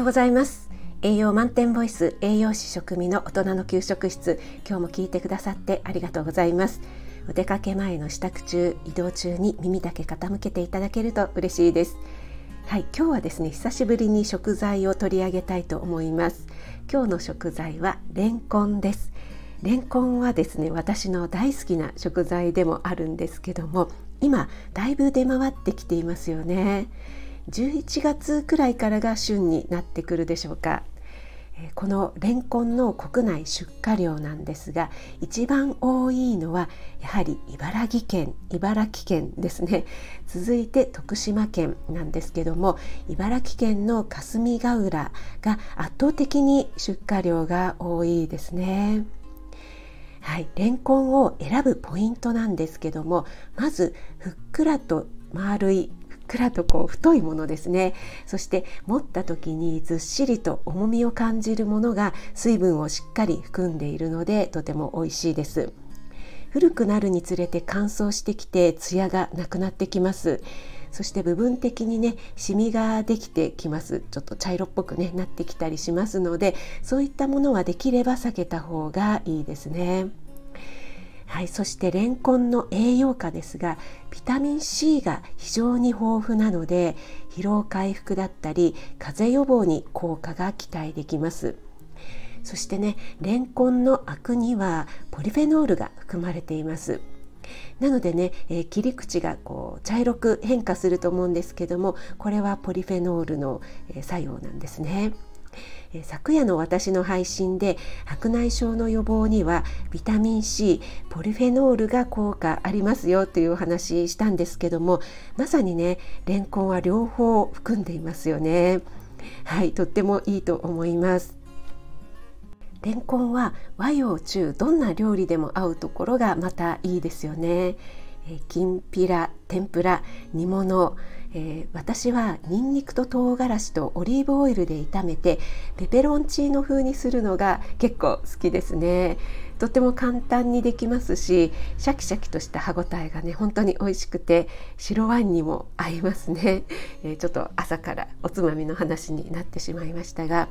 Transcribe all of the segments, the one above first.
ようございます。栄養満点ボイス栄養士食味の大人の給食室。今日も聞いてくださってありがとうございます。お出かけ前の支度中移動中に耳だけ傾けていただけると嬉しいです。はい今日はですね久しぶりに食材を取り上げたいと思います。今日の食材はレンコンです。レンコンはですね私の大好きな食材でもあるんですけども今だいぶ出回ってきていますよね。11月くらいからが旬になってくるでしょうかこのレンコンの国内出荷量なんですが一番多いのはやはり茨城県茨城県ですね続いて徳島県なんですけども茨城県の霞ヶ浦が圧倒的に出荷量が多いですね。はい、レンコンを選ぶポイントなんですけどもまずふっくらと丸いくらとこう太いものですね。そして持った時にずっしりと重みを感じるものが水分をしっかり含んでいるのでとても美味しいです。古くなるにつれて乾燥してきてツヤがなくなってきます。そして部分的にねシミができてきます。ちょっと茶色っぽくねなってきたりしますのでそういったものはできれば避けた方がいいですね。はい、そしてレンコンの栄養価ですがビタミン C が非常に豊富なので疲労回復だったり風邪予防に効果が期待できますそしてねレンコンのアクにはポリフェノールが含まれていますなのでね、えー、切り口がこう茶色く変化すると思うんですけどもこれはポリフェノールの、え、作用なんですね。え昨夜の私の配信で白内障の予防にはビタミン C ポリフェノールが効果ありますよというお話したんですけどもまさにねレンコンは両方含んでいますよねはいとってもいいと思いますレンコンは和洋中どんな料理でも合うところがまたいいですよね。えきんぴら天ぷら煮物、えー、私はにんにくと唐辛子とオリーブオイルで炒めてペペロンチーノ風にするのが結構好きですね。とても簡単にできますしシャキシャキとした歯ごたえがね本当に美味しくて白ワインにも合いますね、えー、ちょっと朝からおつまみの話になってしまいましたが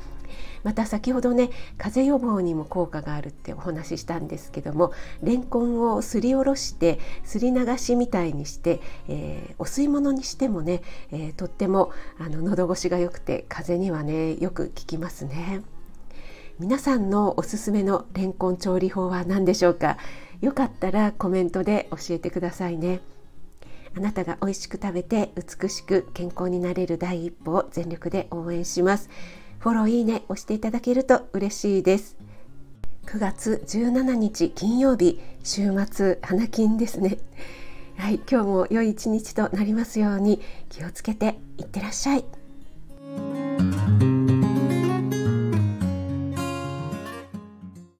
また先ほどね風邪予防にも効果があるってお話ししたんですけどもレンコンをすりおろしてすり流しみたいにして、えー、お吸い物にしてもね、えー、とってもあの喉越しが良くて風邪にはねよく効きますね。皆さんのおすすめのレンコン調理法は何でしょうか？よかったらコメントで教えてくださいね。あなたが美味しく食べて美しく健康になれる第一歩を全力で応援します。フォローいいね押していただけると嬉しいです。9月17日金曜日週末花金ですね。はい今日も良い一日となりますように気をつけていってらっしゃい。